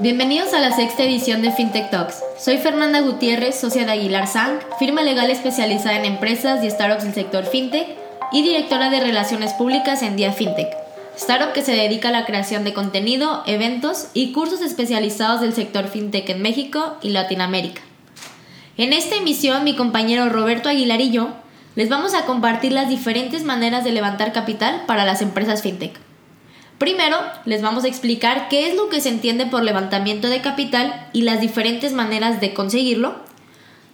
Bienvenidos a la sexta edición de FinTech Talks. Soy Fernanda Gutiérrez, socia de Aguilar Sang, firma legal especializada en empresas y startups del sector FinTech y directora de Relaciones Públicas en Día FinTech, startup que se dedica a la creación de contenido, eventos y cursos especializados del sector FinTech en México y Latinoamérica. En esta emisión, mi compañero Roberto Aguilar y yo les vamos a compartir las diferentes maneras de levantar capital para las empresas FinTech. Primero, les vamos a explicar qué es lo que se entiende por levantamiento de capital y las diferentes maneras de conseguirlo.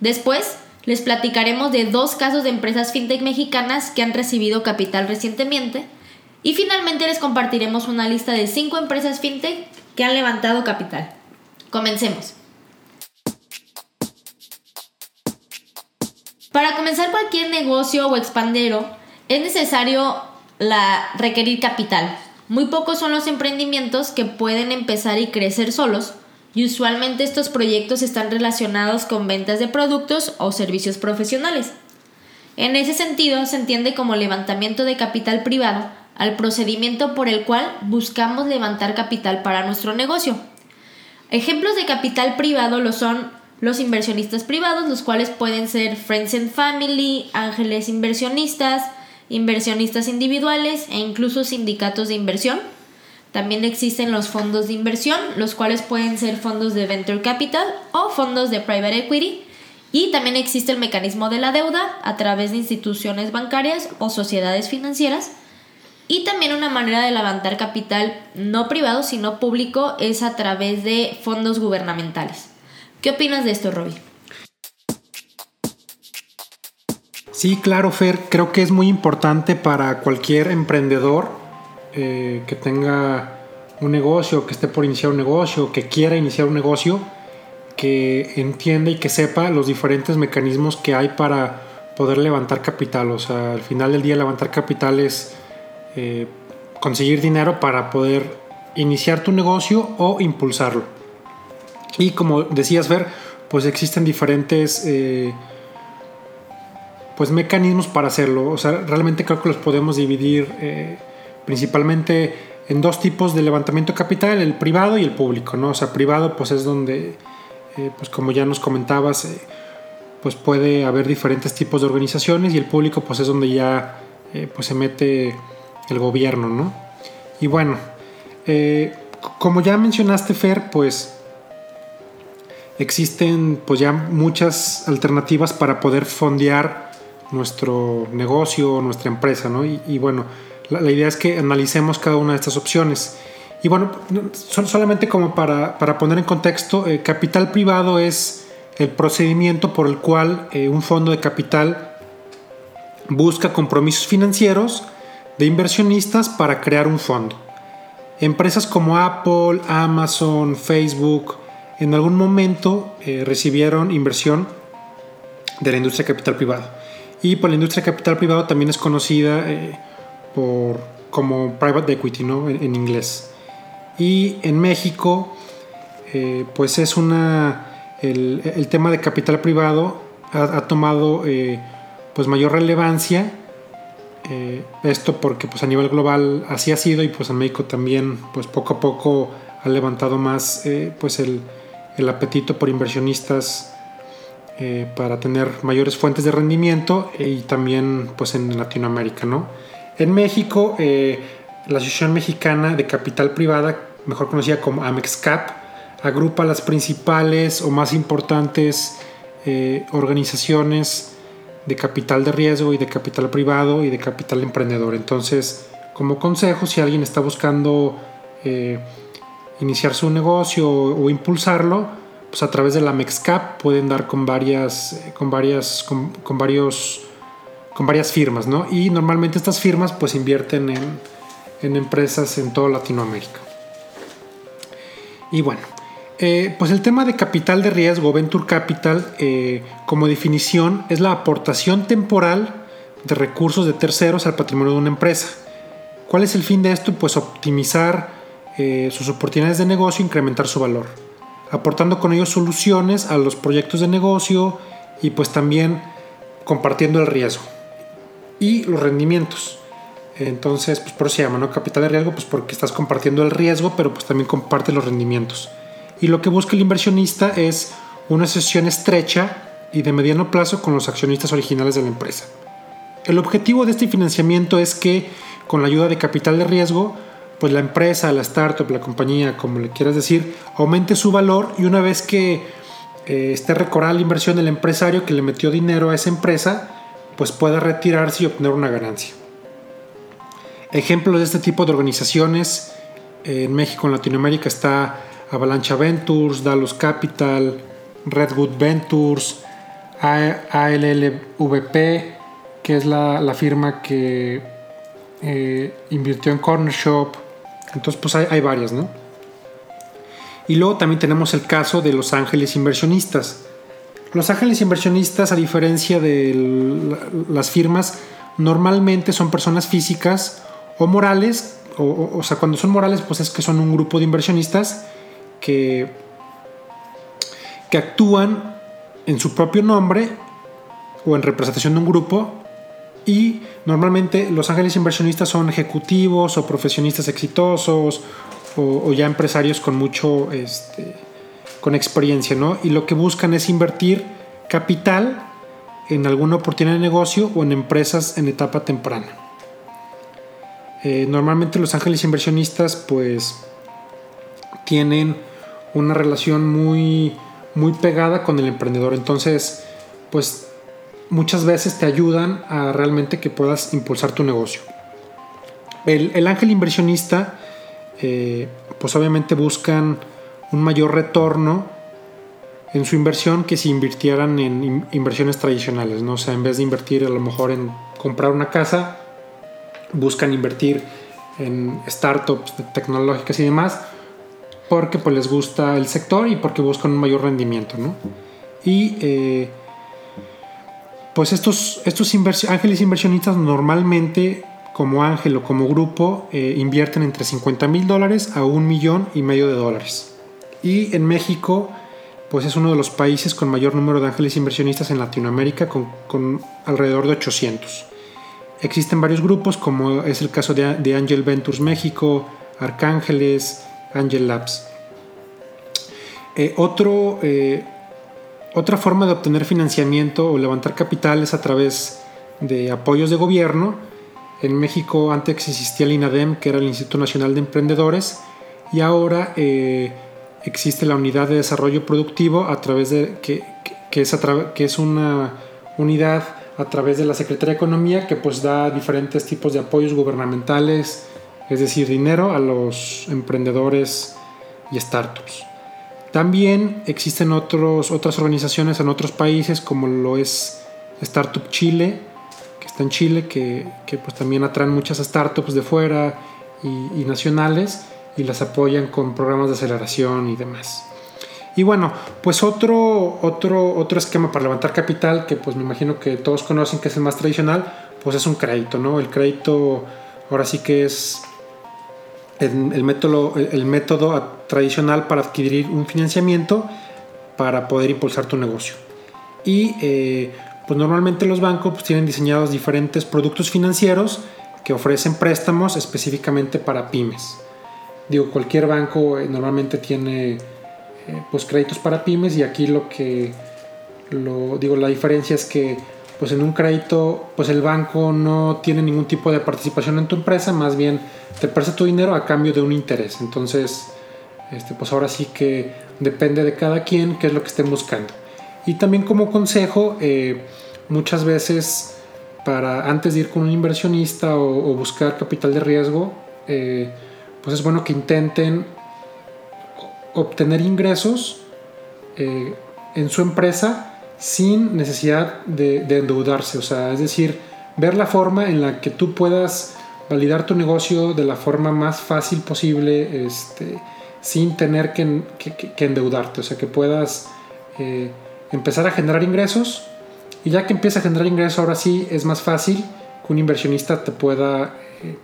Después, les platicaremos de dos casos de empresas fintech mexicanas que han recibido capital recientemente. Y finalmente les compartiremos una lista de cinco empresas fintech que han levantado capital. Comencemos. Para comenzar cualquier negocio o expandero, es necesario la, requerir capital, muy pocos son los emprendimientos que pueden empezar y crecer solos, y usualmente estos proyectos están relacionados con ventas de productos o servicios profesionales. En ese sentido, se entiende como levantamiento de capital privado al procedimiento por el cual buscamos levantar capital para nuestro negocio. Ejemplos de capital privado lo son los inversionistas privados, los cuales pueden ser Friends and Family, ángeles inversionistas, inversionistas individuales e incluso sindicatos de inversión. También existen los fondos de inversión, los cuales pueden ser fondos de venture capital o fondos de private equity. Y también existe el mecanismo de la deuda a través de instituciones bancarias o sociedades financieras. Y también una manera de levantar capital no privado, sino público, es a través de fondos gubernamentales. ¿Qué opinas de esto, Robbie? Sí, claro, Fer, creo que es muy importante para cualquier emprendedor eh, que tenga un negocio, que esté por iniciar un negocio, que quiera iniciar un negocio, que entienda y que sepa los diferentes mecanismos que hay para poder levantar capital. O sea, al final del día levantar capital es eh, conseguir dinero para poder iniciar tu negocio o impulsarlo. Y como decías, Fer, pues existen diferentes... Eh, pues mecanismos para hacerlo. O sea, realmente creo que los podemos dividir eh, principalmente en dos tipos de levantamiento capital, el privado y el público, ¿no? O sea, privado pues es donde, eh, pues como ya nos comentabas, eh, pues puede haber diferentes tipos de organizaciones y el público pues es donde ya pues se mete el gobierno, ¿no? Y bueno, como ya mencionaste Fer, pues existen pues ya muchas alternativas para poder fondear nuestro negocio, nuestra empresa, ¿no? Y, bueno, la, idea es que analicemos cada una de estas opciones. Y bueno, solamente como para, poner en contexto, eh, capital privado es el procedimiento por el cual eh, un fondo de capital busca compromisos financieros de inversionistas para crear un fondo. Empresas como Apple, Amazon, Facebook, en algún momento eh, recibieron inversión de la industria capital privado. Y por la industria de capital privado también es conocida eh, por, como private equity, ¿no? En, inglés. Y en México, eh, pues es una. El, el, tema de capital privado ha, tomado eh, pues mayor relevancia. esto porque pues a nivel global así ha sido y pues en México también pues poco a poco ha levantado más pues el, el apetito por inversionistas eh, para tener mayores fuentes de rendimiento y también pues en Latinoamérica, ¿no? En México, eh, la Asociación Mexicana de Capital Privada, mejor conocida como AMEXCAP, agrupa las principales o más importantes eh, organizaciones de capital de riesgo y de capital privado y de capital emprendedor. Entonces, como consejo, si alguien está buscando iniciar su negocio o impulsarlo, pues a través de la MEXCAP pueden dar con varias, eh, con varias, con, varios, con varias firmas, ¿no? Y normalmente estas firmas pues invierten en, empresas en toda Latinoamérica. Y bueno, eh, pues el tema de capital de riesgo, Venture Capital, eh, como definición, es la aportación temporal de recursos de terceros al patrimonio de una empresa. ¿Cuál es el fin de esto? Pues optimizar sus oportunidades de negocio, incrementar su valor aportando con ellos soluciones a los proyectos de negocio y pues también compartiendo el riesgo y los rendimientos. Entonces, pues por eso se llama, ¿no? Capital de riesgo, pues porque estás compartiendo el riesgo, pero pues también comparte los rendimientos. y lo que busca el inversionista es una sesión estrecha y de mediano plazo con los accionistas originales de la empresa. El objetivo de este financiamiento es que con la ayuda de capital de riesgo, pues la empresa, la startup, la compañía, como le quieras decir, aumente su valor y una vez que eh, esté recobrada la inversión del empresario que le metió dinero a esa empresa, pues pueda retirarse y obtener una ganancia. Ejemplos de este tipo de organizaciones eh, en México, en Latinoamérica está Avalancha Ventures, Dallas Capital, Redwood Ventures, ALLVP, que es la, firma que eh, invirtió en Corner Shop. Entonces, pues hay, varias, ¿no? Y luego también tenemos el caso de los ángeles inversionistas. Los ángeles inversionistas, a diferencia de las firmas, normalmente son personas físicas o morales, o, o, sea, cuando son morales, pues es que son un grupo de inversionistas que, que actúan en su propio nombre o en representación de un grupo y normalmente los ángeles inversionistas son ejecutivos o profesionistas exitosos o, ya empresarios con mucho este, con experiencia, ¿no? Y lo que buscan es invertir capital en alguna oportunidad de negocio o en empresas en etapa temprana. Eh, normalmente los ángeles inversionistas pues tienen una relación muy muy pegada con el emprendedor. Entonces, pues muchas veces te ayudan a realmente que puedas impulsar tu negocio. El, ángel inversionista, eh, pues obviamente buscan un mayor retorno en su inversión que si invirtieran en inversiones tradicionales, ¿no? O sea, en vez de invertir a lo mejor en comprar una casa, buscan invertir en startups tecnológicas y demás, porque pues les gusta el sector y porque buscan un mayor rendimiento, ¿no? Y eh, pues estos, ángeles inversionistas normalmente como ángel o como grupo eh, invierten entre 50 mil dólares a un millón y medio de dólares. Y en México pues es uno de los países con mayor número de ángeles inversionistas en Latinoamérica con, alrededor de 800. Existen varios grupos como es el caso de, de Angel Ventures México, Arcángeles, Angel Labs. Eh, otro, eh, otra forma de obtener financiamiento o levantar capital es a través de apoyos de gobierno. En México antes existía el INADEM, que era el Instituto Nacional de Emprendedores, y ahora eh, existe la Unidad de Desarrollo Productivo a través de que, es, una unidad a través de la Secretaría de Economía que pues da diferentes tipos de apoyos gubernamentales, es decir, dinero a los emprendedores y startups. También existen otros, otras organizaciones en otros países como lo es Startup Chile, que está en Chile, que, pues también atraen muchas startups de fuera y, nacionales y las apoyan con programas de aceleración y demás. Y bueno, pues otro, otro, otro esquema para levantar capital que pues me imagino que todos conocen que es el más tradicional, pues es un crédito, ¿no? El crédito ahora sí que es el, método, el método tradicional para adquirir un financiamiento para poder impulsar tu negocio. Y eh, pues normalmente los bancos pues, tienen diseñados diferentes productos financieros que ofrecen préstamos específicamente para pymes. Digo, cualquier banco eh, normalmente tiene eh, pues créditos para pymes y aquí lo que digo la diferencia es que pues en un crédito pues el banco no tiene ningún tipo de participación en tu empresa, más bien te presta tu dinero a cambio de un interés. Entonces, este, pues ahora sí que depende de cada quien qué es lo que estén buscando. Y también como consejo, eh, muchas veces para antes de ir con un inversionista o, buscar capital de riesgo, eh, pues es bueno que intenten obtener ingresos eh, en su empresa sin necesidad de, endeudarse. O sea, es decir, ver la forma en la que tú puedas validar tu negocio de la forma más fácil posible, este, sin tener que, endeudarte. O sea, que puedas eh, empezar a generar ingresos. Y ya que empieza a generar ingresos, ahora sí es más fácil que un inversionista te pueda, eh,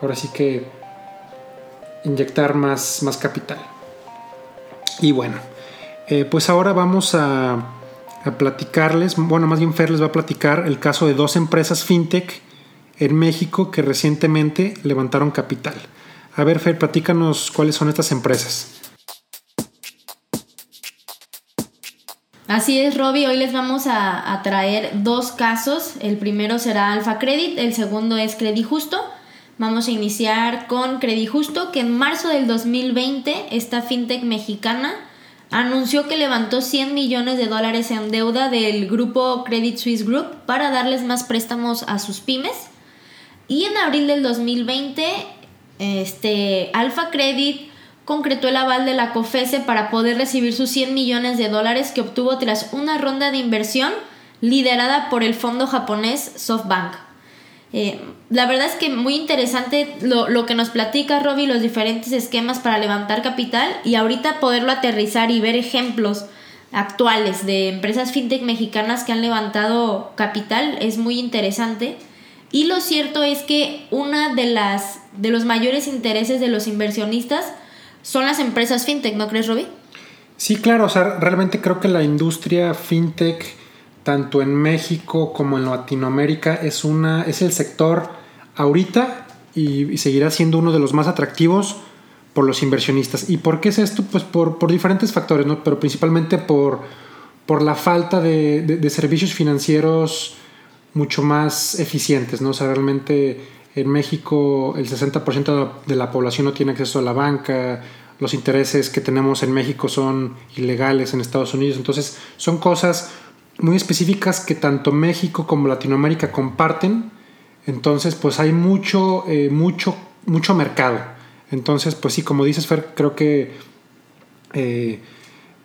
ahora sí que, inyectar más, más capital. Y bueno, eh, pues ahora vamos a a platicarles, bueno, más bien Fer les va a platicar el caso de dos empresas fintech en México que recientemente levantaron capital. A ver, Fer, platícanos cuáles son estas empresas. Así es, Robbie. Hoy les vamos a, a, traer dos casos. El primero será Alfa Credit, el segundo es Credit Justo. Vamos a iniciar con Credit Justo, que en marzo del 2020 esta fintech mexicana anunció que levantó 100 millones de dólares en deuda del grupo Credit Suisse Group para darles más préstamos a sus pymes. Y en abril del 2020, este, Alfa Credit concretó el aval de la COFESE para poder recibir sus 100 millones de dólares que obtuvo tras una ronda de inversión liderada por el fondo japonés SoftBank. Eh, la verdad es que muy interesante lo, lo que nos platica Robbie, los diferentes esquemas para levantar capital y ahorita poderlo aterrizar y ver ejemplos actuales de empresas fintech mexicanas que han levantado capital es muy interesante. Y lo cierto es que una de las de los mayores intereses de los inversionistas son las empresas fintech, ¿no crees, Robbie? Sí, claro, o sea, realmente creo que la industria fintech tanto en México como en Latinoamérica, es, una, es el sector ahorita y, seguirá siendo uno de los más atractivos por los inversionistas. ¿Y por qué es esto? Pues por, por diferentes factores, ¿no? pero principalmente por, por la falta de, de, servicios financieros mucho más eficientes. ¿no? O sea, realmente en México el 60% de la población no tiene acceso a la banca, los intereses que tenemos en México son ilegales en Estados Unidos, entonces son cosas muy específicas que tanto México como Latinoamérica comparten. Entonces, pues hay mucho, eh, mucho, mucho mercado. Entonces, pues sí, como dices, Fer, creo que eh,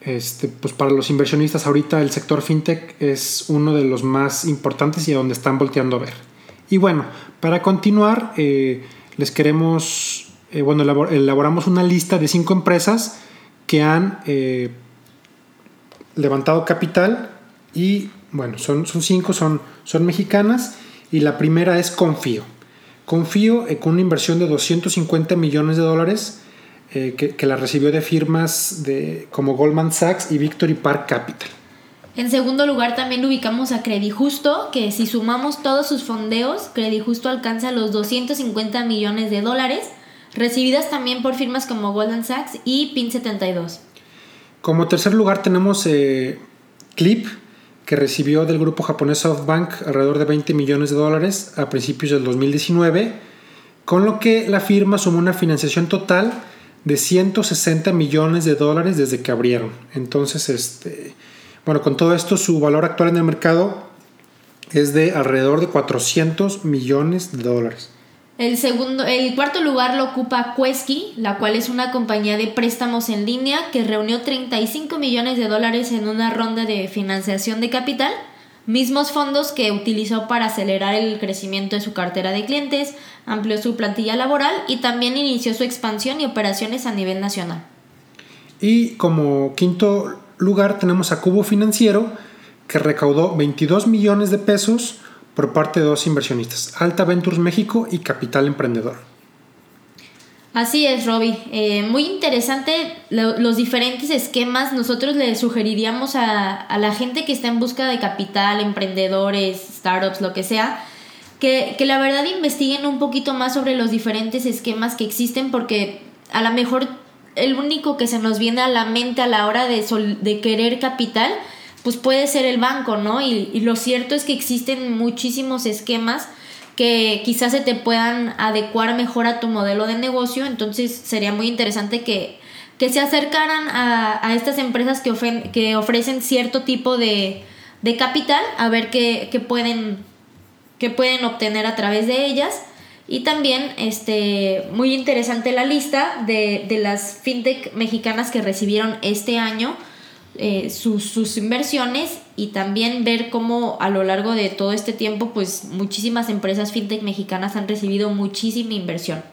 este, pues para los inversionistas ahorita el sector fintech es uno de los más importantes y a donde están volteando a ver. Y bueno, para continuar, eh, les queremos, bueno, elaboramos una lista de cinco empresas que han levantado capital y bueno, son, son cinco, son, son mexicanas y la primera es Confío. Confío eh, con una inversión de 250 millones de dólares eh, que, la recibió de firmas de, como Goldman Sachs y Victory Park Capital. En segundo lugar también ubicamos a Credit Justo, que si sumamos todos sus fondeos, Credit Justo alcanza los 250 millones de dólares, recibidas también por firmas como Goldman Sachs y PIN72. Como tercer lugar tenemos eh, Clip, que recibió del grupo japonés SoftBank alrededor de 20 millones de dólares a principios del 2019, con lo que la firma sumó una financiación total de 160 millones de dólares desde que abrieron. Entonces, este, bueno, con todo esto, su valor actual en el mercado es de alrededor de 400 millones de dólares. El, segundo, el cuarto lugar lo ocupa Quesky, la cual es una compañía de préstamos en línea que reunió 35 millones de dólares en una ronda de financiación de capital, mismos fondos que utilizó para acelerar el crecimiento de su cartera de clientes, amplió su plantilla laboral y también inició su expansión y operaciones a nivel nacional. Y como quinto lugar tenemos a Cubo Financiero, que recaudó 22 millones de pesos por parte de dos inversionistas, Alta Ventures México y Capital Emprendedor. Así es, Robbie. Eh, muy interesante los diferentes esquemas. Nosotros le sugeriríamos a, la gente que está en busca de capital, emprendedores, startups, lo que sea, que, que la verdad investiguen un poquito más sobre los diferentes esquemas que existen porque a lo mejor el único que se nos viene a la mente a la hora de, de querer capital pues puede ser el banco, ¿no? Y, lo cierto es que existen muchísimos esquemas que quizás se te puedan adecuar mejor a tu modelo de negocio, entonces sería muy interesante que, se acercaran a, estas empresas que, que ofrecen cierto tipo de, capital, a ver qué, pueden, qué pueden obtener a través de ellas. Y también, este, muy interesante la lista de, de las fintech mexicanas que recibieron este año eh, sus, inversiones y también ver cómo a lo largo de todo este tiempo pues muchísimas empresas fintech mexicanas han recibido muchísima inversión.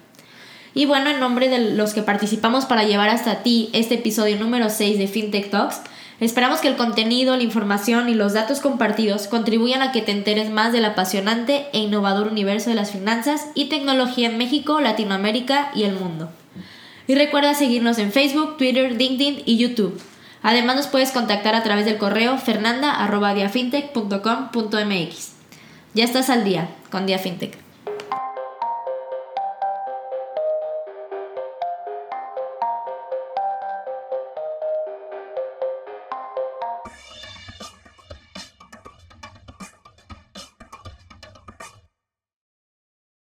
Y bueno, en nombre de los que participamos para llevar hasta ti este episodio número 6 de FinTech Talks, esperamos que el contenido, la información y los datos compartidos contribuyan a que te enteres más del apasionante e innovador universo de las finanzas y tecnología en México, Latinoamérica y el mundo. Y recuerda seguirnos en Facebook, Twitter, LinkedIn y YouTube. Además nos puedes contactar a través del correo fernanda.diafintech.com.mx. Ya estás al día con Diafintech.